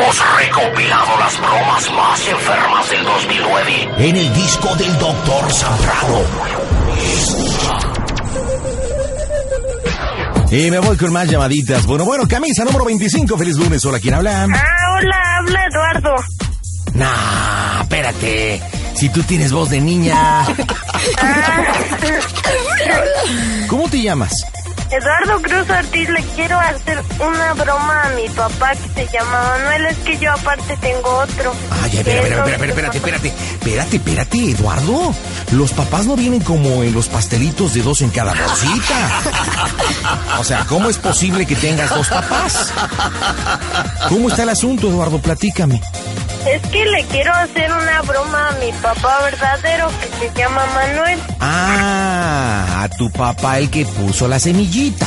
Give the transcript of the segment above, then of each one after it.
Hemos recopilado las bromas más enfermas del 2009 en el disco del Doctor Zambrano. Y me voy con más llamaditas. Bueno, bueno, camisa número 25. Feliz lunes. Hola, ¿quién habla? Ah, hola, habla Eduardo. Nah, espérate. Si tú tienes voz de niña. ¿Cómo te llamas? Eduardo Cruz Ortiz, le quiero hacer una broma a mi papá que se llama Manuel. Es que yo aparte tengo otro. Ay, espera, espera, espera, espérate, espérate, espérate, espérate, Eduardo. Los papás no vienen como en los pastelitos de dos en cada bolsita. O sea, ¿cómo es posible que tengas dos papás? ¿Cómo está el asunto, Eduardo? Platícame. Es que le quiero hacer una broma a mi papá verdadero que se llama Manuel. Ah, a tu papá el que puso la semillita.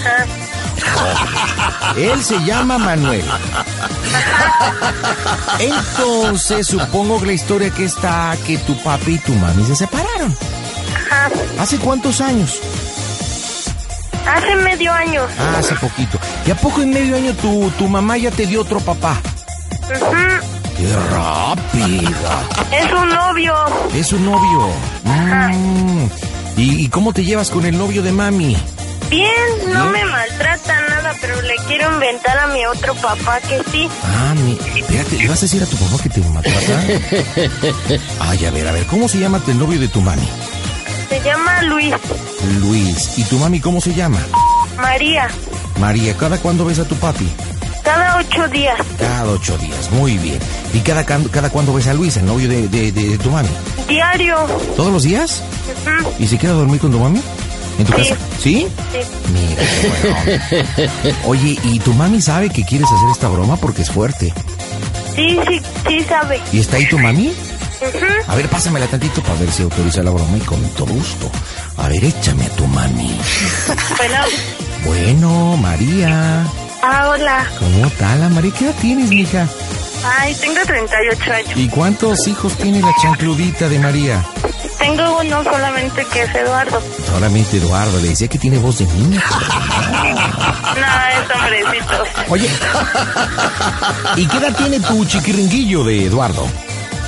Ajá. Él se llama Manuel. Entonces, supongo que la historia que está que tu papi y tu mami se separaron. Ajá. ¿Hace cuántos años? Hace medio año. Ah, hace poquito. ¿Y a poco en medio año tu, tu mamá ya te dio otro papá? ¡Qué rápida! Es un novio. Es un novio. Mm. ¿Y, y cómo te llevas con el novio de mami? Bien, no ¿Bien? me maltrata nada, pero le quiero inventar a mi otro papá que sí. Ah, mi... Espérate, ¿le vas a decir a tu papá que te maltrata? Ay, a ver, a ver, ¿cómo se llama el novio de tu mami? Se llama Luis. Luis. ¿Y tu mami cómo se llama? María. María. ¿Cada cuándo ves a tu papi? Cada ocho días. Cada ocho días. Muy bien. ¿Y cada, cada cuándo ves a Luis, el novio de, de- de tu mami? Diario. ¿Todos los días? ¿Y se queda a dormir con tu mami? ¿En tu Sí. casa? ¿Sí? Sí. Mira, bueno. Oye, ¿y tu mami sabe que quieres hacer esta broma? Porque es fuerte. Sí, sí, sí sabe. ¿Y está ahí tu mami? A ver, pásamela tantito para ver si autoriza la broma y con todo gusto. A ver, échame a tu mami. Bueno. Bueno, María. Ah, hola. ¿Cómo tal, la María? ¿Qué edad tienes, mija? Ay, tengo 38 años. ¿Y cuántos hijos tiene la chancludita de María? Tengo uno solamente que es Eduardo. Solamente Eduardo, le decía que tiene voz de niña. No, es hombrecito. Oye, ¿y qué edad tiene tu chiquiringuillo de Eduardo?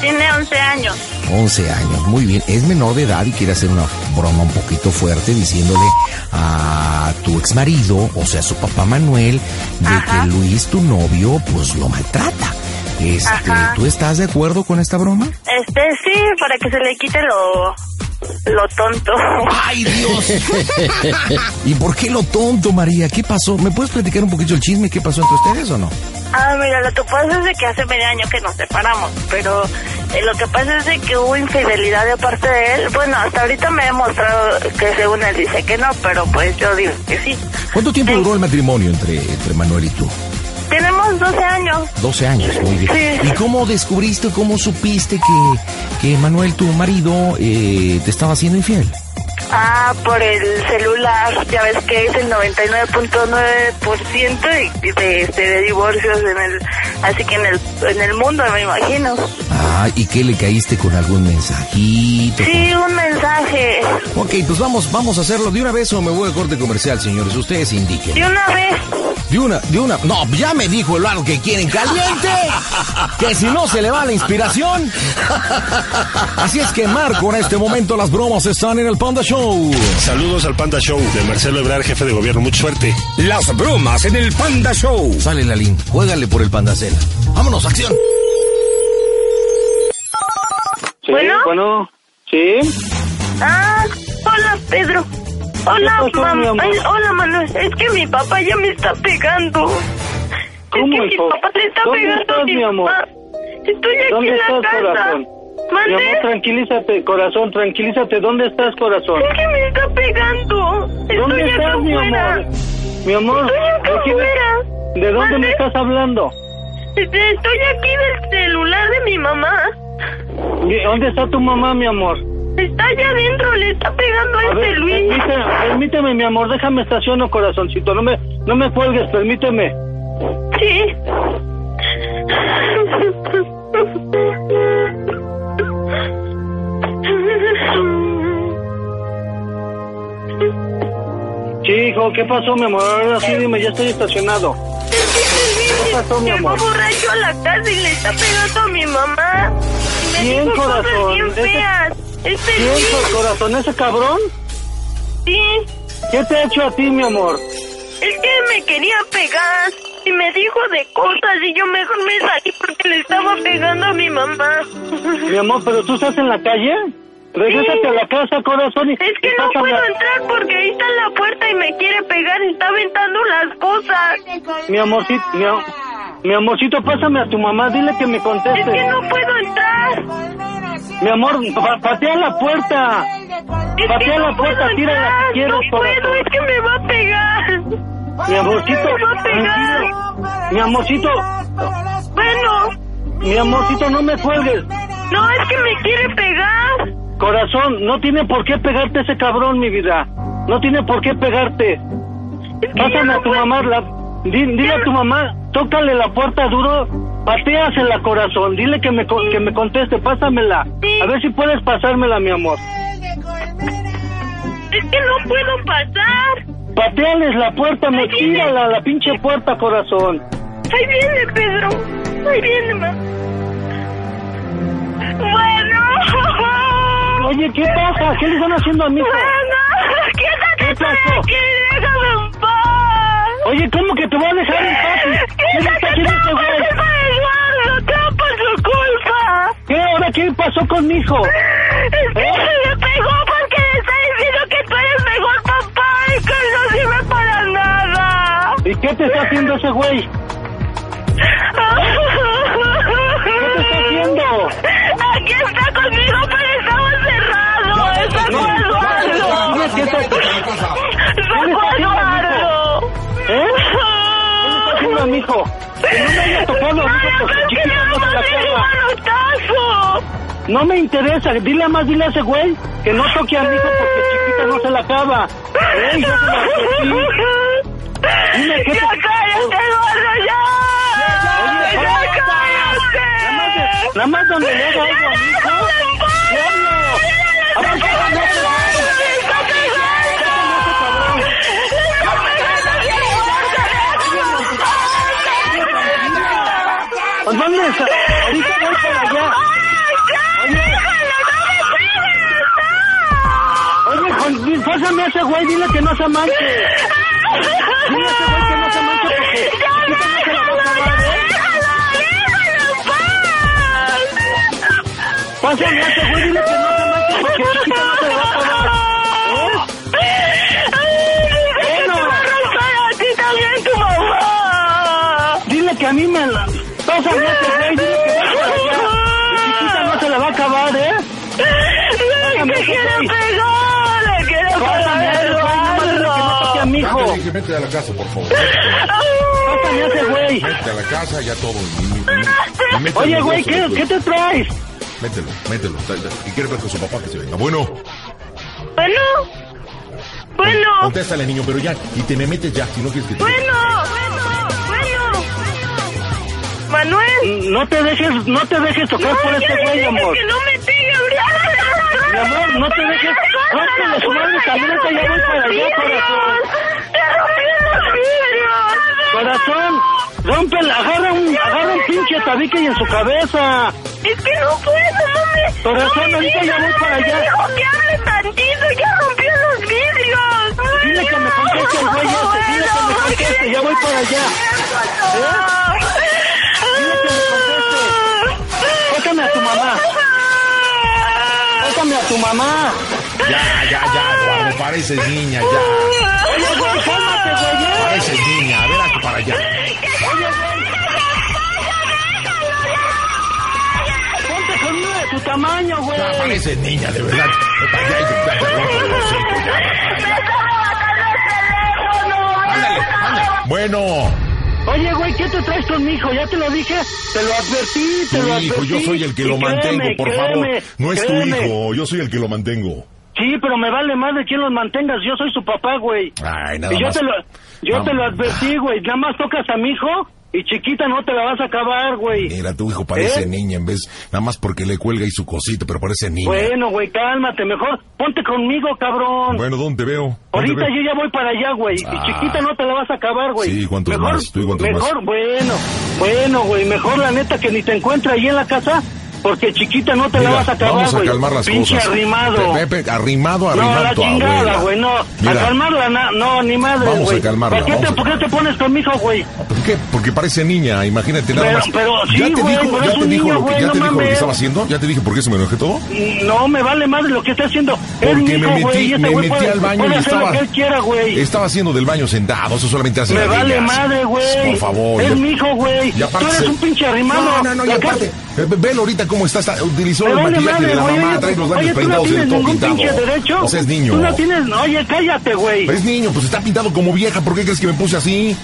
Tiene 11 años. 11 años, muy bien. Es menor de edad y quiere hacer una broma un poquito fuerte diciéndole a tu ex marido, o sea, su papá Manuel, de Ajá. que Luis, tu novio, pues lo maltrata. Este, Ajá. ¿Tú estás de acuerdo con esta broma? Este, sí, para que se le quite lo, lo tonto. ¡Ay, Dios! ¿Y por qué lo tonto, María? ¿Qué pasó? ¿Me puedes platicar un poquito el chisme? ¿Qué pasó entre ustedes o no? Ah, mira, lo que pasa es de que hace medio año que nos separamos, pero lo que pasa es de que hubo infidelidad de parte de él. Bueno, hasta ahorita me ha demostrado que según él dice que no, pero pues yo digo que sí. ¿Cuánto tiempo Sí. duró el matrimonio entre, entre Manuel y tú? Tenemos 12 años. 12 años, muy bien. Sí. ¿Y cómo descubriste, cómo supiste que, que Manuel, tu marido, eh, te estaba haciendo infiel? Ah, por el celular, ya ves que es el 99.9% de, de, este, de divorcios en el, así que en el, en el mundo, me imagino. Ah, ¿y qué le caíste con algún mensajito? Sí, un mensaje. Ok, pues vamos, vamos a hacerlo de una vez o me voy a corte comercial, señores. Ustedes indiquen. De una vez. De una, de una. No, ya me dijo el que quieren caliente. Que si no se le va la inspiración. Así es que Marco, en este momento las bromas están en el Panda Show. Saludos al Panda Show de Marcelo Ebrard, jefe de gobierno. Mucha suerte. Las bromas en el Panda Show. Sale Lalín, juégale por el Pandacel. Vámonos, acción. Sí, ¿Bueno? bueno, sí. Ah, hola Pedro. Hola, ¿Qué pasó, mam- mi amor? Ay, hola Manuel. Es que mi papá ya me está pegando. ¿Cómo, es que mi papá le está ¿Dónde pegando estás, mi amor? mamá. Estoy aquí ¿Dónde en la estás, casa. corazón? Mi amor, tranquilízate, corazón, tranquilízate. ¿Dónde estás, corazón? Es que me está pegando. ¿Dónde Estoy estás, acá mi amor? Mi amor, Estoy acá ¿de, qué- afuera. ¿de dónde ¿Mande? me estás hablando? Este, Estoy aquí del celular de mi mamá. ¿Y ¿Dónde está tu mamá, mi amor? Está allá adentro, le está pegando a, A este ver, Luis. permíteme, permíteme, mi amor, déjame estaciono, corazoncito. No me, no me cuelgues, permíteme. Sí. Hijo, ¿qué pasó, mi amor? Ahora sí, dime, ya estoy estacionado. Es que pasó, mi llegó amor? borracho a la casa y le está pegando a mi mamá. Y me ¿Quién, dijo cosas corazón? bien Ese- feas. Es ¿Quién, Fermín. co- corazón? ¿Ese cabrón? Sí, ¿Qué te ha hecho a ti, mi amor? es que me quería pegar. Y me dijo de cosas y yo mejor me salí porque le estaba pegando a mi mamá. Mi amor, ¿pero tú estás en la calle? Regrésate Sí. a la casa, corazón. Y Es que no puedo entrar porque ahí está la puerta y me quiere pegar y está aventando las cosas. Mi amorcito, mi, mi amorcito, pásame a tu mamá, dile que me Es conteste. que no puedo entrar. Mi amor, pa- patea la puerta. Es Patea la no puerta, entrar. si quieres, No puedo, es que me va a pegar. Mi amorcito, Me va a pegar. Mi amorcito, Bueno, mi amorcito, no me cuelgues. no, es que me quiere pegar. Corazón, no tiene por qué pegarte ese cabrón, mi vida. No tiene por qué pegarte. Es que ya Pásame no a tu puedo- mamá, la, di- dile a tu mamá, tócale la puerta duro, pateasela, corazón, dile que me, que me conteste, pásamela. A ver si puedes pasármela, mi amor. Es que no puedo pasar. Pateales la puerta, me tírala, la pinche puerta, corazón. Ahí viene Pedro. Ahí viene, ma. Bueno. Oye, ¿qué pasa? ¿Qué le están haciendo a mi hijo? Bueno, quítate ¿Qué pasó? en paz. Oye, ¿cómo que te voy a dejar en paz? ¿Qué le está este güey? todo por su culpa. ¿Qué? ¿Ahora qué pasó con mi hijo? Es que se me pegó porque le está diciendo que tú eres mejor papá y que no sirve para nada. ¿Y qué te está haciendo ese güey? ¿Qué te está haciendo? Aquí está conmigo, pero estaba cerrado. Está Eduardo. dime qué te- ¿Qué le Está haciendo Que no me haya tocado porque no se la. No interesa, dile a más, dile a ese güey que no toque a mi hijo porque chiquita no se la acaba. ¡Ey, yo se lo advertí! Dime, ¿qué ¡Ya te- cállate, Eduardo, ya! Oye, ¡Ya Nada más, nada donde le haga algo a mi hijo. A ese güey, dile que no se manche. Dile a ese güey que no se manche porque no a ¿eh? Pásame a ese güey, dile que no se manche porque chiquita no se la va a acabar. Dile que a mí me la... Pásame a ese güey, dije, a la casa, por favor. Ese güey. Vete a la casa, ya todo. Y- y- y- Oye, güey, ¿qué, ¿qué te traes? Mételo, mételo. Y quiere ver con su papá que se venga. Bueno, Bueno, bueno, contéstale, niño, pero ya. Y te me metes ya, si no quieres que te... bueno, bueno. Manuel. No te dejes, no te dejes tocar por No, este ya le güey, amor. que no me pegue, Mi amor, no te dejes. Rómpele su madre, camínate, ya voy para allá, corazón. Corazón, rómpele, agarra un, agarra un pinche tabique y en su cabeza. Es que no puedo, mami. Corazón, No ahorita ya voy para allá. me dijo que hable tantito, ya rompió los vidrios. Dile que me conteste el güey ese, dile que me conteste, ya voy para allá. Dile que me conteste. Pásame a tu mamá, a tu mamá. Ya, ya, ya, Eduardo, pareces niña, ya. Oye, güey, cálmate, güey. ¿eh? Pareces niña, a ver para allá. Ponte de tu tamaño, güey. Ya pareces niña, de verdad. Ya, ya, ya, ya, ya. Bueno, Oye, güey, ¿qué te traes con mi hijo? Ya te lo dije, te lo advertí, te lo tu advertí. hijo, yo soy el que lo créeme, mantengo, por favor. créeme, No es tu créeme. hijo, yo soy el que lo mantengo. Sí, pero me vale más de quién los mantengas. Yo soy su papá, güey. Ay, nada Y yo más. te lo, yo No. te lo advertí, güey. Nada más tocas a mi hijo Y chiquita no te la vas a acabar, güey. Mira, tu hijo parece ¿Eh? niña en vez, nada más porque le cuelga y su cosita, pero parece niña. Bueno, güey, cálmate, mejor ponte conmigo, cabrón. Bueno, ¿dónde te veo? ¿Dónde Ahorita veo? yo ya voy para allá, güey. Ah. Y chiquita no te la vas a acabar, güey. Sí, ¿cuántos mejor, más? ¿Tú y cuántos mejor, más? bueno, bueno, güey. Mejor la neta que ni te encuentre ahí en la casa, porque chiquita no te Mira, la vas a acabar, vamos a calmar las Pinche cosas. arrimado. Pepe, arrimado, no, arrimado la tu chingada, güey, no. Mira. A calmarla, na- no, ni madre, Vamos a calmarla, ¿Por qué, te, a- ¿Por qué te pones conmigo, güey? ¿Por qué? Porque parece niña, imagínate nada Pero- más. pero sí, ya te güey, dijo, ya te dijo niño, lo que, ya no te dijo lo que estaba haciendo, ya te dije por qué se me enojé todo. No, me vale madre lo que está haciendo. Es Porque me hijo, metí, este me metí puede- al baño y hacer estaba, lo que él quiera, güey. estaba haciendo del baño sentado, eso solamente hace Me vale madre, güey. Por favor. Es mi hijo, güey. Tú eres un pinche arrimado. No, no, no, y La aparte, eh, velo ahorita cómo está, está utilizó el maquillaje madre, de la güey. mamá, Oye, trae los oye, labios tú no tienes todo pintado. pinche derecho. O sea, es niño. Tú no tienes... Oye, cállate, güey. Es niño, pues está pintado como vieja, ¿por qué crees que me puse así?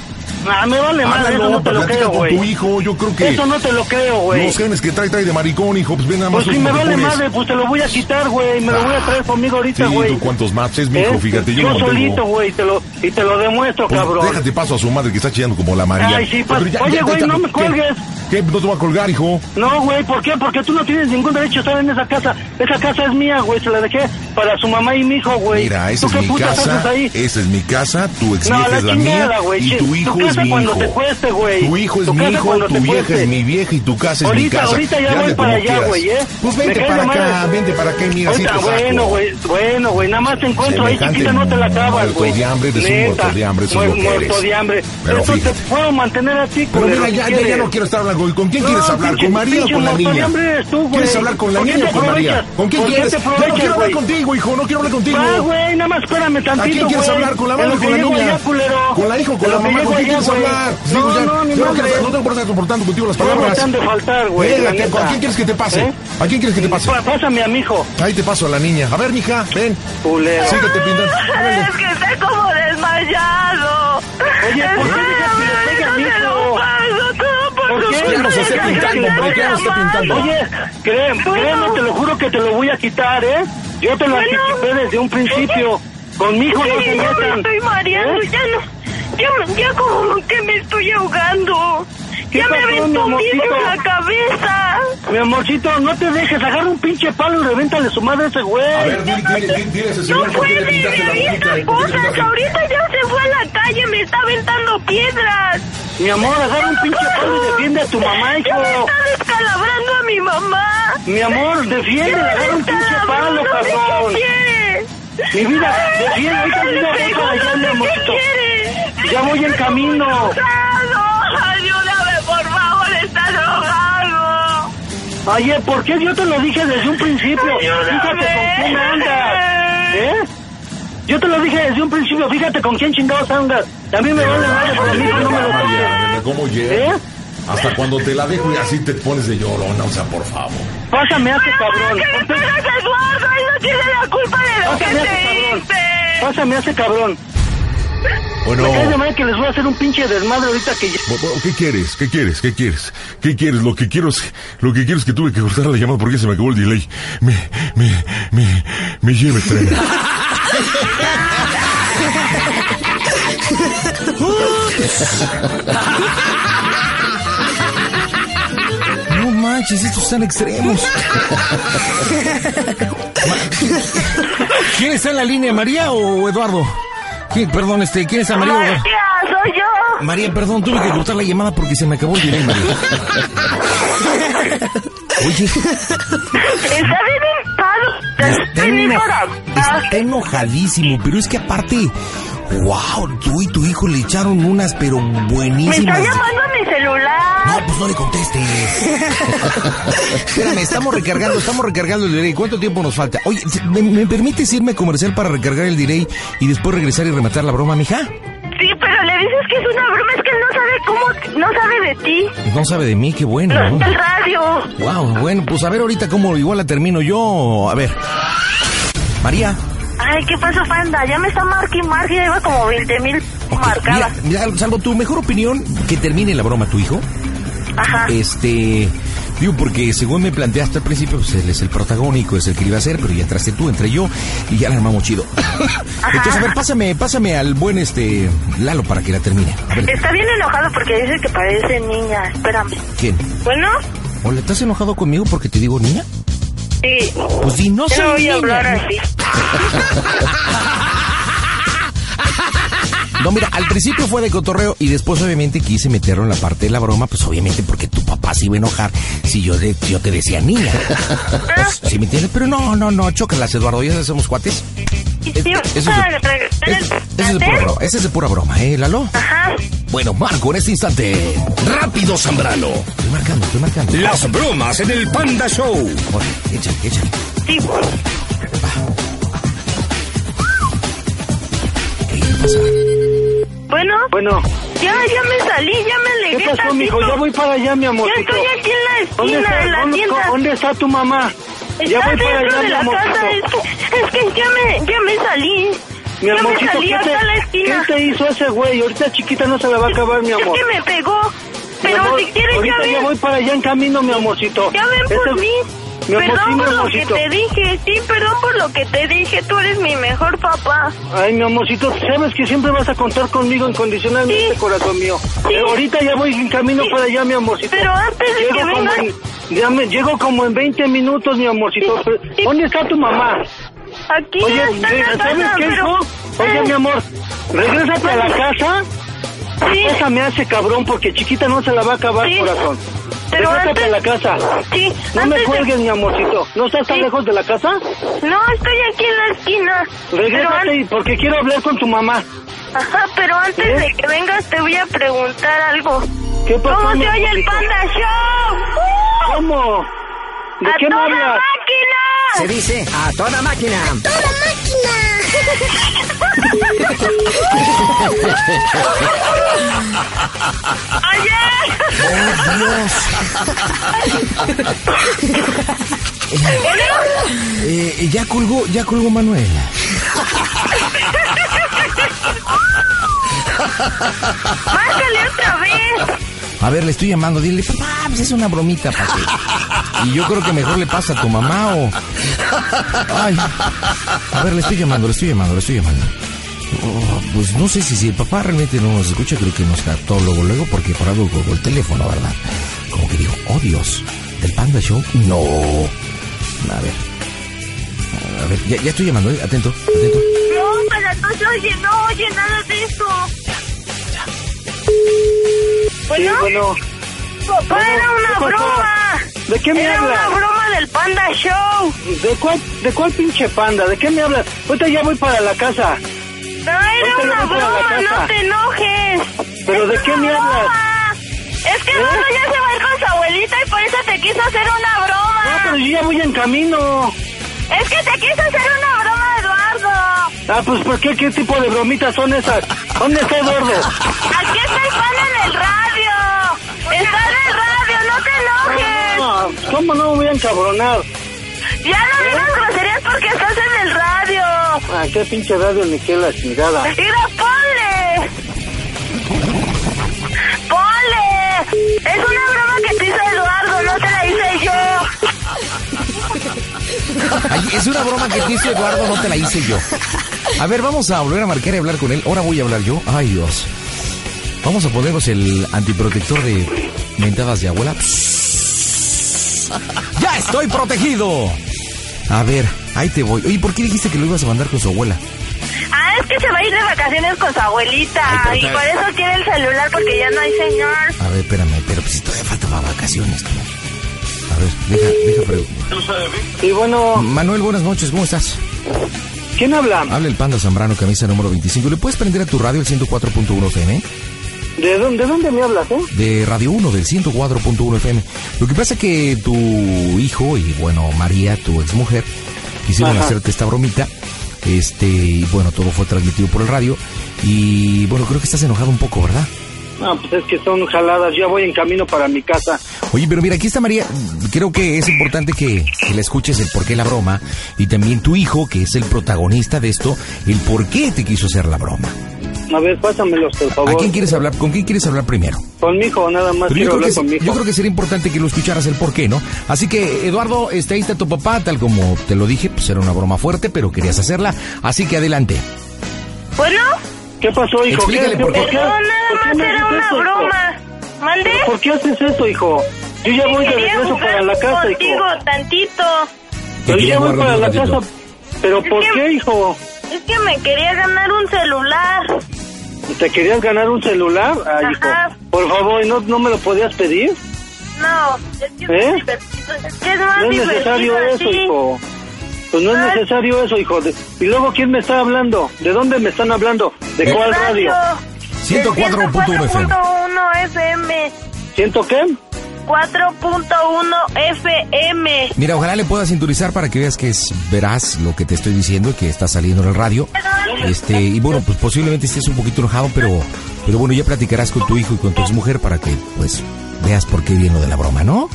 Ah, me vale madre, eso Hágalo, no te lo creo, con güey. tu hijo, yo creo que Eso no te lo creo, güey. los genes que trae, trae de maricón, hijo, pues ven nada más Pues si me vale madre, pues te lo voy a quitar, güey. Me lo voy a traer conmigo ahorita, Sí, güey. tú cuántos más, es mi hijo, fíjate, yo, Yo no solito, güey, te lo, y te lo demuestro, cabrón. déjate paso a su madre que está chillando como la María. Ay, sí, oye, güey, no me cuelgues. ¿Qué? No te voy a colgar, hijo. No, güey, ¿por qué? Porque tú no tienes ningún derecho a estar en esa casa. Esa casa es mía, güey, se la dejé para su mamá y mi hijo, güey. Mira, esa ¿Tú es mi casa, ahí? esa es mi casa, tu ex vieja es la chingada, mía y tu tu hijo es casa mi cuando hijo. te cueste. Tu hijo es Tu mi hijo, tu vieja cueste. es mi vieja y tu casa es mi casa. ahorita ya hazle voy para allá, güey, ¿eh? Pues vente para acá, vente para acá y mira, te saco. bueno, güey, bueno, güey, nada más te encuentro ahí, chiquita, no te la acabas, muerto güey. de hambre, eres un muerto de hambre, eso es lo que muerto de hambre. Pero Eso te puedo mantener a ti, Pero mira, si ya, ya, ya no quiero estar hablando. ¿Con quién No, quieres hablar? ¿Con María o con la niña? tú. ¿Quieres hablar con la ¿Por qué niña o con María? ¿Con quién ¿Por qué quieres? Ya no quiero hablar contigo, hijo, no quiero hablar contigo. Ah, güey, nada más espérame tantito, ¿A quién quieres hablar? ¿Con la mamá o con la niña? ¿Con la hija o con la mamá? ¿Con quién quieres hablar? No, no, no, no tengo por estar soportando contigo las No me palabras. han de faltar, güey. Venga, la ¿qué- neta. ¿A quién quieres que te pase? ¿Eh? ¿A quién quieres que te pase? Pa- Pásame a mi hijo, Ahí te paso a la niña. A ver, mija, ven. Síguete pintando. Órale. Es que está como desmayado. Oye, ¿por qué a mi hijo? No por ¿Por tu qué? no se esté déjame pintando, hombre, no mano. pintando. Oye, créeme, créeme, te lo juro que te lo voy a quitar, ¿eh? Yo te lo Bueno. anticipé desde un principio. Conmigo no Sí, se no, me metan. estoy mareando, ¿Eh? ya no. Ya, ya como que me estoy ahogando. ¿Qué Ya me aventó un vidrio en la cabeza. Mi amorcito, no te dejes, agarra un pinche palo y revéntale su madre a ese güey. A ver, dile, dile, dile, dile a ese No señor le puede, me avienta cosas. Ahorita ya se fue a la calle, me está aventando piedras. Mi amor, agarra un pinche palo y defiende a tu mamá, Ya me hijo. está descalabrando a mi mamá. Mi amor, defiende, agarra un pinche palo, cabrón. Mi vida, defiende, ahorita voy pegó, para allá, mi ¿qué amorcito. Ya voy en camino. Ayúdame, por favor, está drogado. Oye, ¿por qué yo te lo dije desde un principio? Fíjate con quién andas. ¿Eh? Yo te lo dije desde un principio, fíjate con quién chingados andas. También me vale madre, pero a mí no me lo toques. ¿cómo llega? ¿Eh? Hasta cuando te la dejo y así te pones de llorona, o sea, por favor. Pásame a ese cabrón. que pegas, Eduardo, él no tiene la culpa de lo que Pásame ese te hice. Pásame a ese cabrón. Bueno, Me cae de madre que les voy a hacer un pinche desmadre ahorita que ya... ¿qué quieres? ¿Qué quieres? ¿Qué quieres? ¿Qué quieres? Lo que quiero es, lo que quiero es que tuve que cortar la llamada porque se me acabó el delay. Me, me, me, me lleve el tren. No manches, estos están extremos. ¿Quién está en la línea, María o Eduardo? ¿Quién- perdón, este, ¿quién está, María? María, soy yo. María, perdón, tuve que cortar la llamada porque se me acabó el delay, María. Oye, Está bien. Está, está enojadísimo, pero es que aparte, wow, tú y tu hijo le echaron unas, pero Me está buenísimas. llamando a mi celular. No, pues no le contestes. Espérame, estamos recargando, estamos recargando el delay. ¿Cuánto tiempo nos falta? Oye, ¿me, me permites irme a comercial para recargar el delay y después regresar y rematar la broma, mija? Sí, pero le dices que es una broma, es que sabe cómo, no sabe de ti. No sabe de mí, qué bueno. No, ¿no? del radio. Wow, bueno, pues a ver ahorita cómo igual la termino yo. A ver. María. Ay, ¿qué pasó, Fanda? Ya me está marque y marque, ya lleva como 20 mil marcadas. Mira, mira, salvo tu mejor opinión, que termine la broma tu hijo. Ajá. Este, Digo, porque según me planteaste al principio, pues él es el protagónico, es el que iba a ser, pero ya entraste tú, entré yo y ya la armamos chido. Entonces, a ver, pásame, pásame al buen este Lalo para que la termine. A ver, Está bien enojado porque dice que parece niña. Espérame. ¿quién? Bueno, ¿O le estás enojado conmigo porque te digo niña? sí. Pues di, no Yo soy voy niña. a hablar así. No, mira, al principio fue de cotorreo y después obviamente quise meterlo en la parte de la broma, pues obviamente porque tu papá se iba a enojar si yo, de- yo te decía niña. Pues, ¿Sí me entiendes? Pero no, no, no, chócalas, Eduardo, ya somos cuates. Eso es de- regresar Es- de pura broma, ese es de pura broma, ¿eh, Lalo? Ajá. Bueno, Marco, en este instante. Rápido, Zambrano. Estoy marcando, estoy marcando. Las bromas en el Panda Show. Oye, échale, échale. Sí. ¿Qué pasa? Bueno, Bueno, ya, ya me salí, ya me ¿qué alegué pasó, tantito. mijo? Ya voy para allá, mi Ya amorcito. estoy aquí en la ¿Dónde esquina, está, en la dónde- tienda. ¿Dónde está tu mamá? Ya Está voy para allá, de mi casa, es que, es que ya me, ya me salí. Mi ya me amorcito, salí ¿qué hasta la te, esquina. ¿qué te hizo ese güey? Ahorita chiquita no se la va a acabar, mi Es amor. que me pegó. Pero amor, si quieres ya ya ven. voy para allá en camino, mi amorcito. Ya ven por Ese- mí. Mi Perdón por lo que te dije, sí, perdón por lo que te dije, tú eres mi mejor papá. Ay, mi amorcito, sabes que siempre vas a contar conmigo incondicionalmente, Sí. corazón mío. Sí. Eh, ahorita ya voy en camino Sí. para allá, mi amorcito. Pero antes de Llego que vengas- en, ya me, llego como en 20 minutos, mi amorcito. ¿Dónde está tu mamá? Aquí Oye, está la ¿sabes casa, qué, pero... hijo? Oye, Eh, mi amor, regrésate a la casa. Sí, Déjame hace cabrón porque chiquita no se la va a acabar, corazón. Pero antes- a la casa. sí, No me antes de- cuelgues, mi amorcito. ¿No estás tan Sí. lejos de la casa? No, estoy aquí en la esquina. Regrésate an- porque quiero hablar con tu mamá. Ajá, pero antes ¿Eh? de que vengas te voy a preguntar algo. ¿Qué pasó, ¿Cómo se oye el? Panda Show? ¿Cómo? ¿De ¡A qué me toda hablas? máquina! dice a toda máquina. Eh, ya colgó, ya colgó Manuel. ¡Márcale otra vez! A ver, le estoy llamando, dile, papá, pues es una bromita, papi. Y yo creo que mejor le pasa a tu mamá o... Ay. A ver, le estoy llamando, le estoy llamando, le estoy llamando. Oh, pues no sé si, si el papá realmente no nos escucha, creo que nos captó luego, luego, porque por algo colgó el teléfono, ¿verdad? Como que dijo, oh Dios, ¿del Panda Show? No. A ver. A ver, ya, ya estoy llamando, ¿eh? atento, atento. No, pero no se oye, no oye nada de eso. Sí, Bueno, bueno. papá, bueno, era ¿qué una broma. ¿De qué me Era hablas? una broma del Panda Show. ¿De cuál, ¿De cuál pinche panda? ¿De qué me hablas? Ahorita ya voy para la casa. No, era Ahorita una broma, no te enojes. ¿Pero de qué me broma. hablas? Es que ¿Eh? Eduardo ya se va a ir con su abuelita y por eso te quiso hacer una broma. No, pero yo ya voy en camino. Es que te quiso hacer una broma, Eduardo. Ah, pues ¿por qué? ¿Qué tipo de bromitas son esas? ¿Dónde está Eduardo? Aquí está el pan ¿Cómo no me voy a encabronar? Ya no digas groserías porque estás en el radio. Ah, qué pinche radio ni qué la chingada. Mira, ponle. Ponle. Es una broma que te hizo Eduardo, no te la hice yo. Ay, es una broma que te hizo Eduardo, no te la hice yo. A ver, vamos a volver a marcar y hablar con él. Ahora voy a hablar yo. Ay, Dios. Vamos a ponernos el antiprotector de mentadas de abuela. ¡Ya estoy protegido! A ver, ahí te voy. Oye, ¿por qué dijiste que lo ibas a mandar con su abuela? Ah, es que se va a ir de vacaciones con su abuelita. Ay, y por eso quiere el celular porque ya no hay señor. A ver, espérame, pero pues si todavía falta para vacaciones. tú. A ver, deja, deja preguntar. Y bueno, Manuel, buenas noches, ¿cómo estás? ¿quién habla? Habla el Panda Zambrano, camisa número 25. ¿Le puedes prender a tu radio el 104.1 FM? ¿De dónde, ¿De dónde me hablas, eh? de Radio 1 del 104.1 FM. Lo que pasa es que tu hijo y bueno, María, tu exmujer, quisieron Ajá. hacerte esta bromita. Este, y bueno, todo fue transmitido por el radio. Y bueno, creo que estás enojado un poco, ¿verdad? No, pues es que son jaladas. Ya voy en camino para mi casa. Oye, pero mira, aquí está María. Creo que es importante que, que le escuches el por qué la broma. Y también tu hijo, que es el protagonista de esto, el por qué te quiso hacer la broma. A ver, pásamelos, por favor. ¿A quién quieres hablar? ¿Con quién quieres hablar primero? Con mi hijo, nada más Pero yo creo, que, hablar con mi hijo. yo creo que sería importante que lo escucharas el por qué, ¿no? Así que, Eduardo, este, ahí está tu papá, tal como te lo dije, pues era una broma fuerte, pero querías hacerla. Así que adelante. Bueno, ¿Qué pasó, hijo? Explícale ¿Qué, por qué. no, nada más era una esto, hijo? broma. ¿Mande? ¿Por qué haces eso, hijo? Yo ya voy de regreso para la casa, hijo. contigo tantito. Quería ya voy para la casa. ¿Pero Es por que- qué, hijo? Es que me quería ganar un celular. ¿Te querías ganar un celular? Ay, hijo. Por favor, ¿no, ¿no me lo podías pedir? No, es que ¿Eh? más divertido. Es que es más No es necesario divertido eso, así. hijo. Pues no es necesario eso, hijo. De- Y luego, ¿quién me está hablando? ¿De dónde me están hablando? ¿De cuál radio? 104.1 FM. 4.1 FM. ¿Siento qué? 4.1 FM. Mira, ojalá le puedas sintonizar para que veas que es verás lo que te estoy diciendo y que está saliendo en el radio. Este, y bueno, pues posiblemente estés un poquito enojado, pero, pero bueno, ya platicarás con tu hijo y con tu exmujer para que, pues, veas por qué viene lo de la broma, ¿no?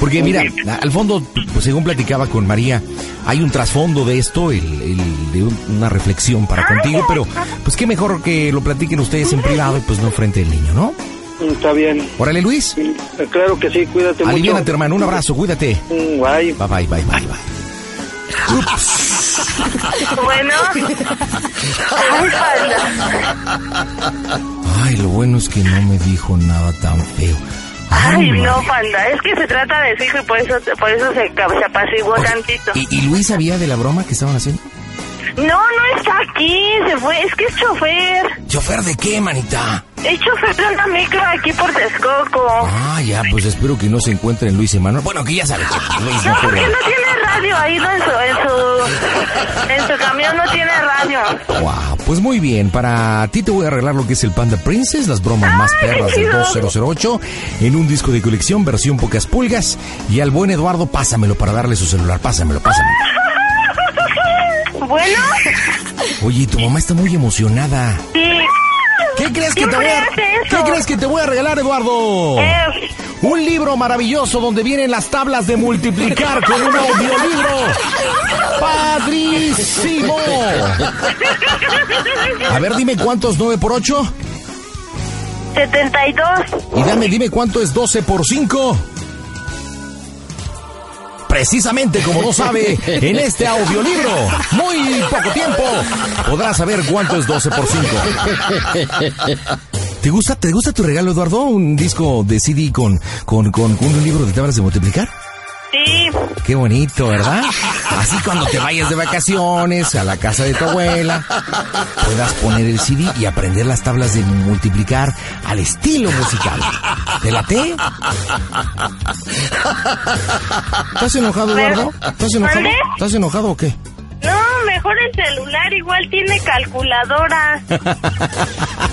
Porque mira, al fondo, pues según platicaba con María, hay un trasfondo de esto, el, de un- una reflexión para contigo, pero pues qué mejor que lo platiquen ustedes en privado y pues no frente al niño, ¿no? Está bien. Órale, Luis, Claro que sí, cuídate mucho. aliviánate, hermano, un abrazo, cuídate. Mm, Bye. Bye, bye, bye, bye. Bueno. Ay, panda. Ay, lo bueno es que no me dijo nada tan feo. Ay, no, panda. Es que se trata de su hijo y por eso, por eso se, se apaciguó Oye, tantito. ¿y, y Luis sabía de la broma que estaban haciendo? No, no está aquí. Se fue. Es que es chofer. ¿Chofer de qué, manita? Es chofer de una micro aquí por Texcoco. Ah, ya, pues espero que no se encuentren Luis y Manuel. Bueno, que ya sabes, Luis No, porque no tiene radio ahí no, en su, en su, en su camión no tiene radio. Wow, pues muy bien. Para ti te voy a arreglar lo que es el Panda Princess, las bromas más perras del chido. 2008, en un disco de colección, versión pocas pulgas. Y al buen Eduardo, pásamelo para darle su celular. Pásamelo, pásamelo. Bueno, Oye, tu mamá está muy emocionada. sí. ¿Qué crees que te voy a. ¿Qué crees que te voy a regalar, Eduardo? Eh, Un libro maravilloso donde vienen las tablas de multiplicar con un audiolibro. ¡Padrísimo! A ver, dime cuánto es 9 por 8. 72. Y dame, dime cuánto es 12 por 5. Precisamente como no sabe, en este audiolibro, muy poco tiempo, podrás saber cuánto es 12 por 5. ¿Te gusta, ¿Te gusta tu regalo, Eduardo? ¿Un disco de CD con, con, con, con un libro de tablas de multiplicar? Sí. Qué bonito, ¿verdad? Así cuando te vayas de vacaciones a la casa de tu abuela, puedas poner el CD y aprender las tablas de multiplicar al estilo musical. ¿Te late? ¿Estás enojado, Eduardo? ¿Estás enojado? ¿Estás enojado o qué? No, mejor el celular igual tiene calculadora.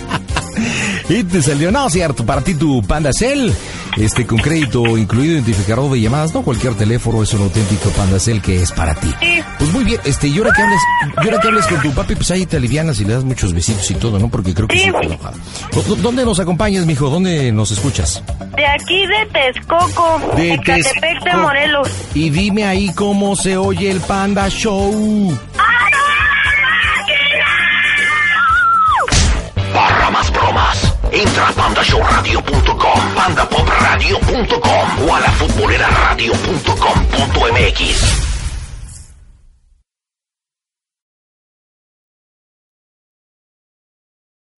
Y te salió, no, cierto, para ti tu Panda Cell, este, con crédito incluido identificador de llamadas, no cualquier teléfono es un auténtico Panda Cell que es para ti. Pues muy bien, este, y ahora que hables, y ahora que hables con tu papi, pues ahí te alivianas y le das muchos besitos y todo, ¿no? Porque creo que sí, Sí. está enojado. ¿Dó- dó- ¿Dónde nos acompañas, mijo? ¿Dónde nos escuchas? De aquí de Texcoco, De Catepec de. Morelos. Y dime ahí cómo se oye el Panda Show. Para entra a pandashowradio.com, pandapopradio.com o a la futboleraradio.com.mx.